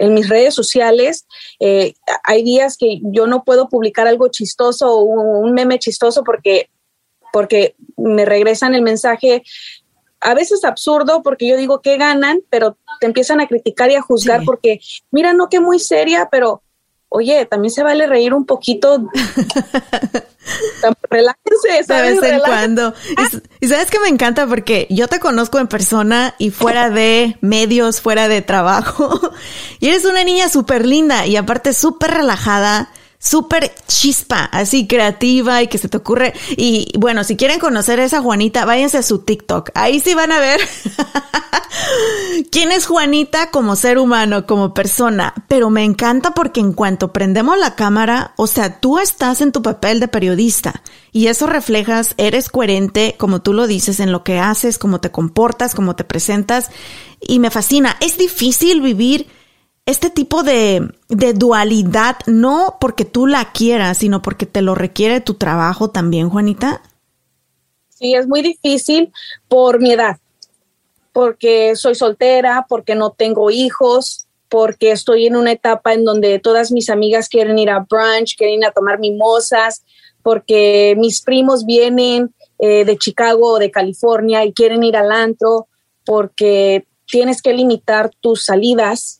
en mis redes sociales. Eh, hay días que yo no puedo publicar algo chistoso o un meme chistoso porque, porque me regresan el mensaje a veces absurdo porque yo digo que ganan, pero te empiezan a criticar y a juzgar porque, mira, no que muy seria, pero oye, también se vale reír un poquito. Relájense, ¿sabes? De vez en cuando. Y, sabes que me encanta porque yo te conozco en persona y fuera de medios, fuera de trabajo. Y eres una niña súper linda y aparte súper relajada súper chispa, así creativa y que se te ocurre. Y bueno, si quieren conocer a esa Juanita, váyanse a su TikTok. Ahí sí van a ver quién es Juanita como ser humano, como persona. Pero me encanta porque en cuanto prendemos la cámara, o sea, tú estás en tu papel de periodista y eso reflejas, eres coherente, como tú lo dices, en lo que haces, cómo te comportas, cómo te presentas. Y me fascina. Es difícil vivir este tipo de, de dualidad, no porque tú la quieras, sino porque te lo requiere tu trabajo también, Juanita? Sí, es muy difícil por mi edad, porque soy soltera, porque no tengo hijos, porque estoy en una etapa en donde todas mis amigas quieren ir a brunch, quieren ir a tomar mimosas, porque mis primos vienen eh, de Chicago o de California y quieren ir al antro, porque tienes que limitar tus salidas,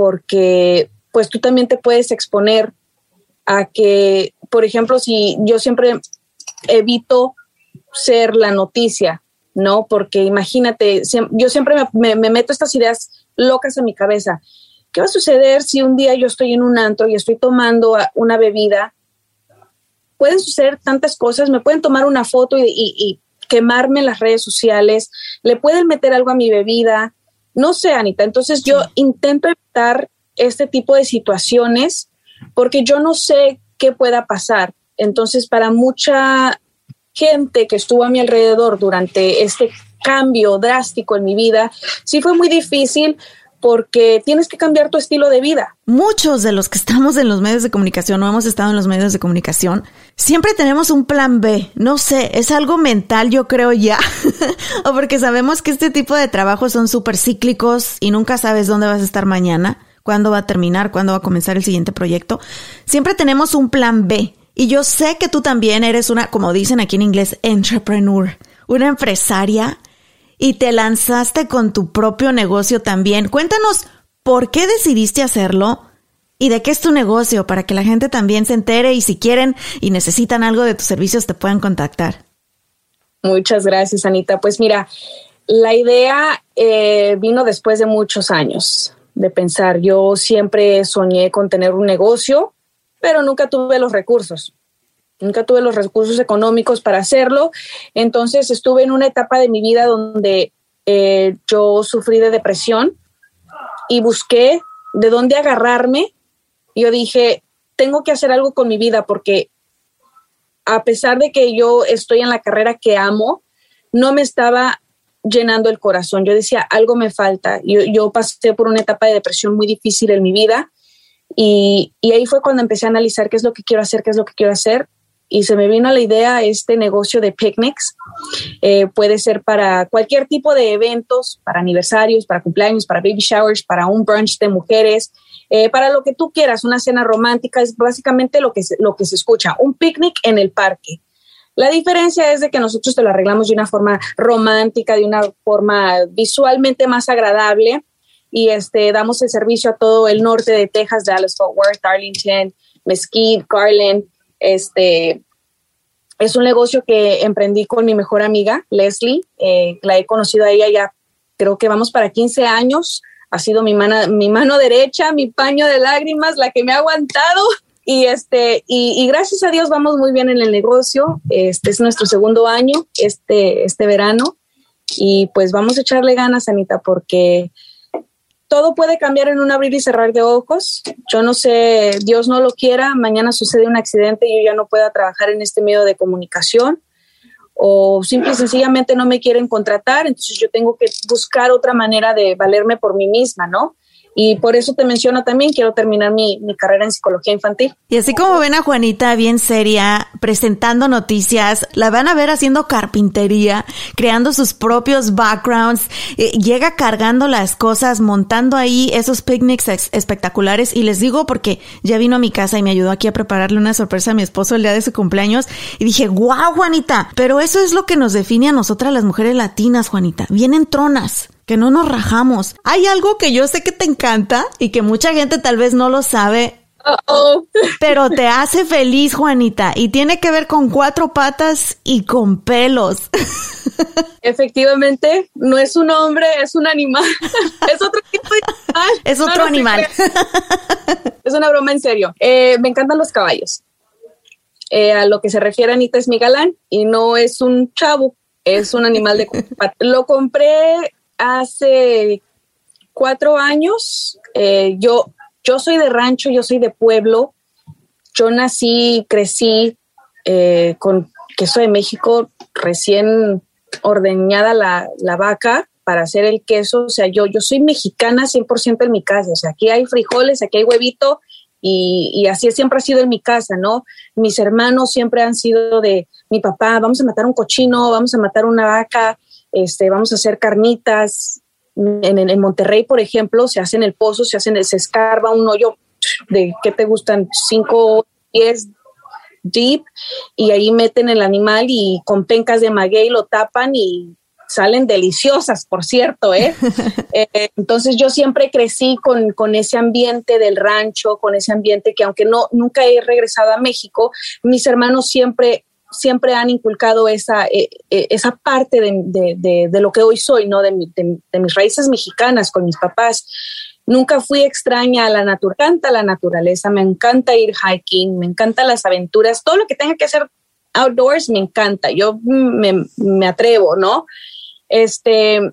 porque pues tú también te puedes exponer a que, por ejemplo, si yo siempre evito ser la noticia, ¿no? Porque imagínate, yo siempre me, me, meto estas ideas locas en mi cabeza. ¿Qué va a suceder si un día yo estoy en un antro y estoy tomando una bebida pueden suceder tantas cosas, me pueden tomar una foto y, quemarme en las redes sociales, le pueden meter algo a mi bebida, no sé, Anita. Entonces yo intento evitar este tipo de situaciones porque yo no sé qué pueda pasar. Entonces, para mucha gente que estuvo a mi alrededor durante este cambio drástico en mi vida, sí fue muy difícil porque tienes que cambiar tu estilo de vida. Muchos de los que estamos en los medios de comunicación o hemos estado en los medios de comunicación, siempre tenemos un plan B. No sé, es algo mental, yo creo ya. o porque sabemos que este tipo de trabajos son súper cíclicos y nunca sabes dónde vas a estar mañana, cuándo va a terminar, cuándo va a comenzar el siguiente proyecto. Siempre tenemos un plan B. Y yo sé que tú también eres una, como dicen aquí en inglés, entrepreneur, una empresaria y te lanzaste con tu propio negocio también. Cuéntanos por qué decidiste hacerlo y de qué es tu negocio para que la gente también se entere y si quieren y necesitan algo de tus servicios te puedan contactar. Muchas gracias, Anita. Pues mira, la idea eh, vino después de muchos años de pensar. Yo siempre soñé con tener un negocio, pero nunca tuve los recursos. Nunca tuve los recursos económicos para hacerlo. Entonces estuve en una etapa de mi vida donde eh, yo sufrí de depresión y busqué de dónde agarrarme. Yo dije, tengo que hacer algo con mi vida porque a pesar de que yo estoy en la carrera que amo, no me estaba llenando el corazón. Yo decía, algo me falta. Yo, pasé por una etapa de depresión muy difícil en mi vida y, y, ahí fue cuando empecé a analizar qué es lo que quiero hacer, qué es lo que quiero hacer y se me vino la idea este negocio de picnics. Eh, puede ser para cualquier tipo de eventos, para aniversarios, para cumpleaños, para baby showers, para un brunch de mujeres, eh, para lo que tú quieras, una cena romántica, es básicamente lo que, se, lo que se escucha, un picnic en el parque. La diferencia es de que nosotros te lo arreglamos de una forma romántica, de una forma visualmente más agradable y este, damos el servicio a todo el norte de Texas, Dallas, Fort Worth, Arlington, Mesquite, Garland, este, es un negocio que emprendí con mi mejor amiga, Leslie. Eh, la he conocido a ella ya, creo que vamos para 15 años. Ha sido mi mano, mi mano derecha, mi paño de lágrimas, la que me ha aguantado. Y, este, y, gracias a Dios vamos muy bien en el negocio. Este es nuestro segundo año, este, este verano. Y pues vamos a echarle ganas, Anita, porque todo puede cambiar en un abrir y cerrar de ojos. Yo no sé, Dios no lo quiera, mañana sucede un accidente y yo ya no pueda trabajar en este medio de comunicación o simple y sencillamente no me quieren contratar, entonces yo tengo que buscar otra manera de valerme por mí misma, ¿no? Y por eso te menciono también, quiero terminar mi, carrera en psicología infantil. Y así como ven a Juanita bien seria, presentando noticias, la van a ver haciendo carpintería, creando sus propios backgrounds, eh, llega cargando las cosas, montando ahí esos picnics espectaculares. Y les digo porque ya vino a mi casa y me ayudó aquí a prepararle una sorpresa a mi esposo el día de su cumpleaños. Y dije, guau, Juanita, pero eso es lo que nos define a nosotras las mujeres latinas, Juanita. Vienen tronas que no nos rajamos. Hay algo que yo sé que te encanta y que mucha gente tal vez no lo sabe. Pero te hace feliz, Juanita, y tiene que ver con cuatro patas y con pelos. Efectivamente, no es un hombre, es un animal. es otro tipo de animal. Es otro animal. es una broma en serio. Eh, me encantan los caballos. Eh, a lo que se refiere Anita es mi galán y no es un chavo, es un animal de Lo compré hace cuatro años, eh, yo, yo soy de rancho, yo soy de pueblo, yo nací, crecí eh, con queso de México, recién ordeñada la, vaca para hacer el queso. O sea, yo, yo soy mexicana 100% en mi casa. O sea, aquí hay frijoles, aquí hay huevito y, y así siempre ha sido en mi casa, ¿no? Mis hermanos siempre han sido de mi papá, vamos a matar un cochino, vamos a matar una vaca, este, vamos a hacer carnitas. En, en, en Monterrey, por ejemplo, se hacen el pozo, se hacen, se escarba un hoyo de, ¿qué te gustan? 5, 10 deep y ahí meten el animal y con pencas de maguey lo tapan y salen deliciosas, por cierto, ¿eh? eh entonces yo siempre crecí con, con, ese ambiente del rancho, con ese ambiente que aunque no, nunca he regresado a México, mis hermanos siempre siempre han inculcado esa, eh, eh, esa parte de, de, de, lo que hoy soy, ¿no? De, mis raíces mexicanas con mis papás. Nunca fui extraña a la naturaleza, la naturaleza, me encanta ir hiking, me encantan las aventuras, todo lo que tenga que hacer outdoors me encanta, yo me, me atrevo, ¿no? Este,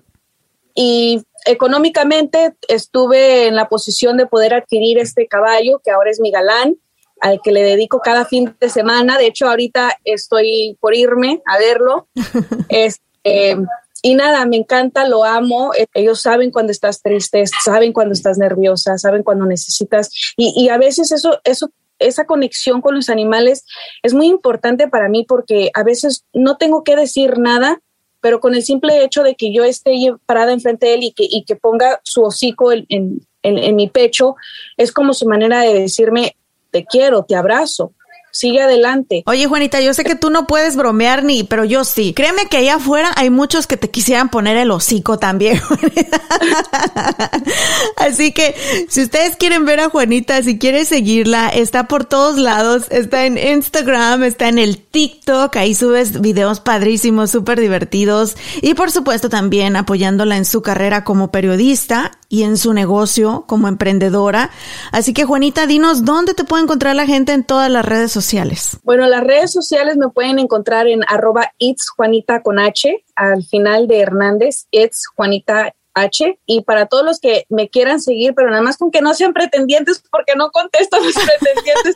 y económicamente estuve en la posición de poder adquirir este caballo, que ahora es mi galán, al que le dedico cada fin de semana. De hecho, ahorita estoy por irme a verlo. este, y nada, me encanta, lo amo. Ellos saben cuando estás triste, saben cuando estás nerviosa, saben cuando necesitas. Y, y a veces eso, eso, esa conexión con los animales es muy importante para mí porque a veces no tengo que decir nada, pero con el simple hecho de que yo esté parada enfrente de él y que, y que ponga su hocico en, en, en, en mi pecho, es como su manera de decirme, te quiero, te abrazo sigue adelante. Oye, Juanita, yo sé que tú no puedes bromear ni, pero yo sí. Créeme que allá afuera hay muchos que te quisieran poner el hocico también. Así que si ustedes quieren ver a Juanita, si quieren seguirla, está por todos lados, está en Instagram, está en el TikTok, ahí subes videos padrísimos, súper divertidos y por supuesto también apoyándola en su carrera como periodista y en su negocio como emprendedora. Así que Juanita, dinos dónde te puede encontrar la gente en todas las redes sociales sociales? Bueno, las redes sociales me pueden encontrar en arroba it's Juanita con H, al final de Hernández, it's Juanita H. Y para todos los que me quieran seguir, pero nada más con que no sean pretendientes, porque no contesto a los pretendientes.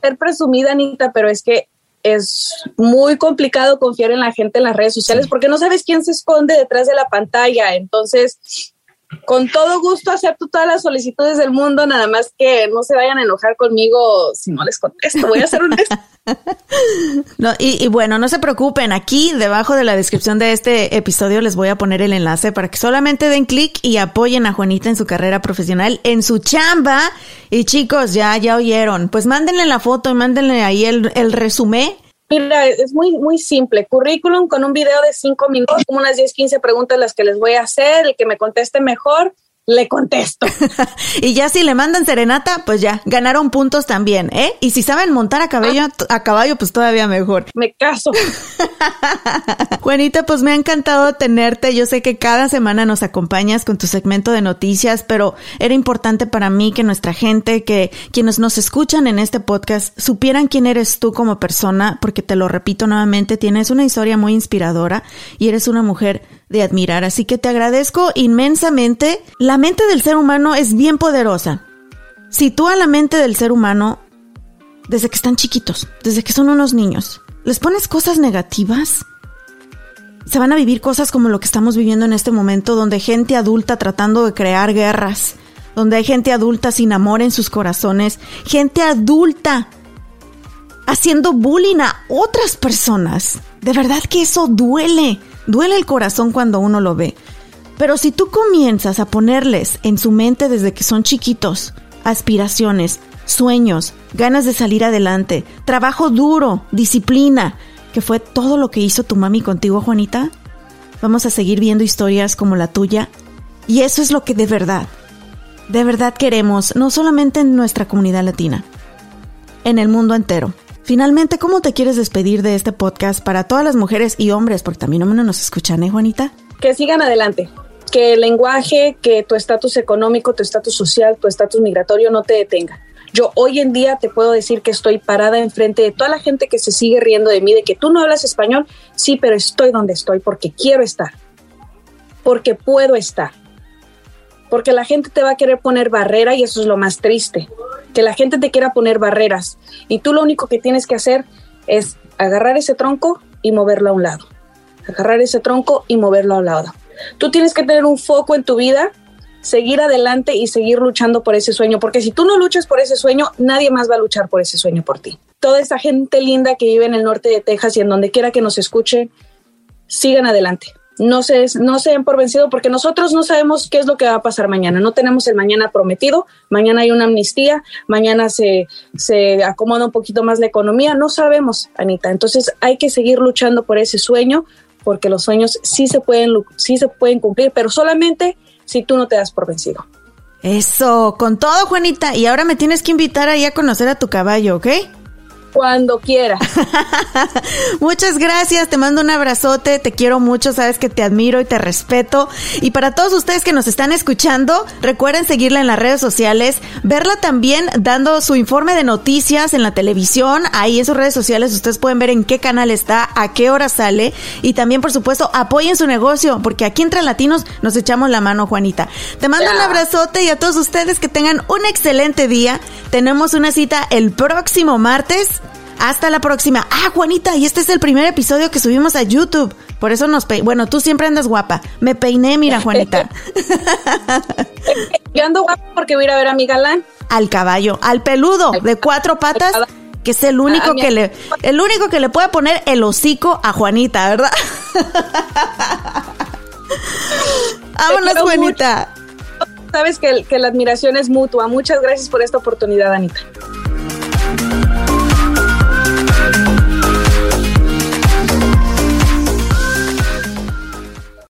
ser presumida, Anita, pero es que es muy complicado confiar en la gente en las redes sociales sí. porque no sabes quién se esconde detrás de la pantalla. Entonces, con todo gusto acepto todas las solicitudes del mundo, nada más que no se vayan a enojar conmigo si no les contesto, voy a ser honesta. no, y, bueno, no se preocupen, aquí debajo de la descripción de este episodio les voy a poner el enlace para que solamente den clic y apoyen a Juanita en su carrera profesional, en su chamba. Y chicos, ya, ya oyeron, pues mándenle la foto y mándenle ahí el, el resumen Mira, es muy, muy simple. Currículum con un video de cinco minutos, como unas 10, 15 preguntas las que les voy a hacer, el que me conteste mejor, le contesto. y ya si le mandan serenata, pues ya, ganaron puntos también, ¿eh? Y si saben montar a caballo, a caballo, pues todavía mejor. Me caso. Juanita, pues me ha encantado tenerte. Yo sé que cada semana nos acompañas con tu segmento de noticias, pero era importante para mí que nuestra gente, que quienes nos escuchan en este podcast, supieran quién eres tú como persona, porque te lo repito nuevamente, tienes una historia muy inspiradora y eres una mujer de admirar. Así que te agradezco inmensamente. La mente del ser humano es bien poderosa. Sitúa la mente del ser humano desde que están chiquitos, desde que son unos niños. Les pones cosas negativas. Se van a vivir cosas como lo que estamos viviendo en este momento, donde gente adulta tratando de crear guerras, donde hay gente adulta sin amor en sus corazones, gente adulta haciendo bullying a otras personas. De verdad que eso duele. Duele el corazón cuando uno lo ve. Pero si tú comienzas a ponerles en su mente desde que son chiquitos aspiraciones, sueños, ganas de salir adelante, trabajo duro, disciplina, que fue todo lo que hizo tu mami contigo, Juanita, vamos a seguir viendo historias como la tuya. Y eso es lo que de verdad, de verdad queremos, no solamente en nuestra comunidad latina, en el mundo entero. Finalmente, ¿cómo te quieres despedir de este podcast para todas las mujeres y hombres? Porque también no nos escuchan, ¿eh, Juanita? Que sigan adelante. Que el lenguaje, que tu estatus económico, tu estatus social, tu estatus migratorio no te detenga. Yo hoy en día te puedo decir que estoy parada enfrente de toda la gente que se sigue riendo de mí, de que tú no hablas español. Sí, pero estoy donde estoy porque quiero estar. Porque puedo estar. Porque la gente te va a querer poner barrera y eso es lo más triste que la gente te quiera poner barreras y tú lo único que tienes que hacer es agarrar ese tronco y moverlo a un lado. Agarrar ese tronco y moverlo a un lado. Tú tienes que tener un foco en tu vida, seguir adelante y seguir luchando por ese sueño, porque si tú no luchas por ese sueño, nadie más va a luchar por ese sueño por ti. Toda esa gente linda que vive en el norte de Texas y en donde quiera que nos escuche, sigan adelante. No se, no se den por vencido porque nosotros no sabemos qué es lo que va a pasar mañana. No tenemos el mañana prometido. Mañana hay una amnistía. Mañana se, se acomoda un poquito más la economía. No sabemos, Anita. Entonces hay que seguir luchando por ese sueño porque los sueños sí se pueden, sí se pueden cumplir, pero solamente si tú no te das por vencido. Eso, con todo, Juanita. Y ahora me tienes que invitar ahí a conocer a tu caballo, ¿ok? Cuando quieras. Muchas gracias, te mando un abrazote, te quiero mucho, sabes que te admiro y te respeto. Y para todos ustedes que nos están escuchando, recuerden seguirla en las redes sociales, verla también dando su informe de noticias en la televisión, ahí en sus redes sociales ustedes pueden ver en qué canal está, a qué hora sale y también por supuesto apoyen su negocio, porque aquí entre latinos nos echamos la mano, Juanita. Te mando un abrazote y a todos ustedes que tengan un excelente día. Tenemos una cita el próximo martes. Hasta la próxima. Ah, Juanita, y este es el primer episodio que subimos a YouTube. Por eso nos pe Bueno, tú siempre andas guapa. Me peiné, mira, Juanita. Yo ando guapa porque voy a ir a ver a mi galán. Al caballo, al peludo de cuatro patas, que es el único Ah, que le, el único que le puede poner el hocico a Juanita, ¿verdad? Vámonos, Juanita. Sabes que, que la admiración es mutua. Muchas gracias por esta oportunidad, Anita.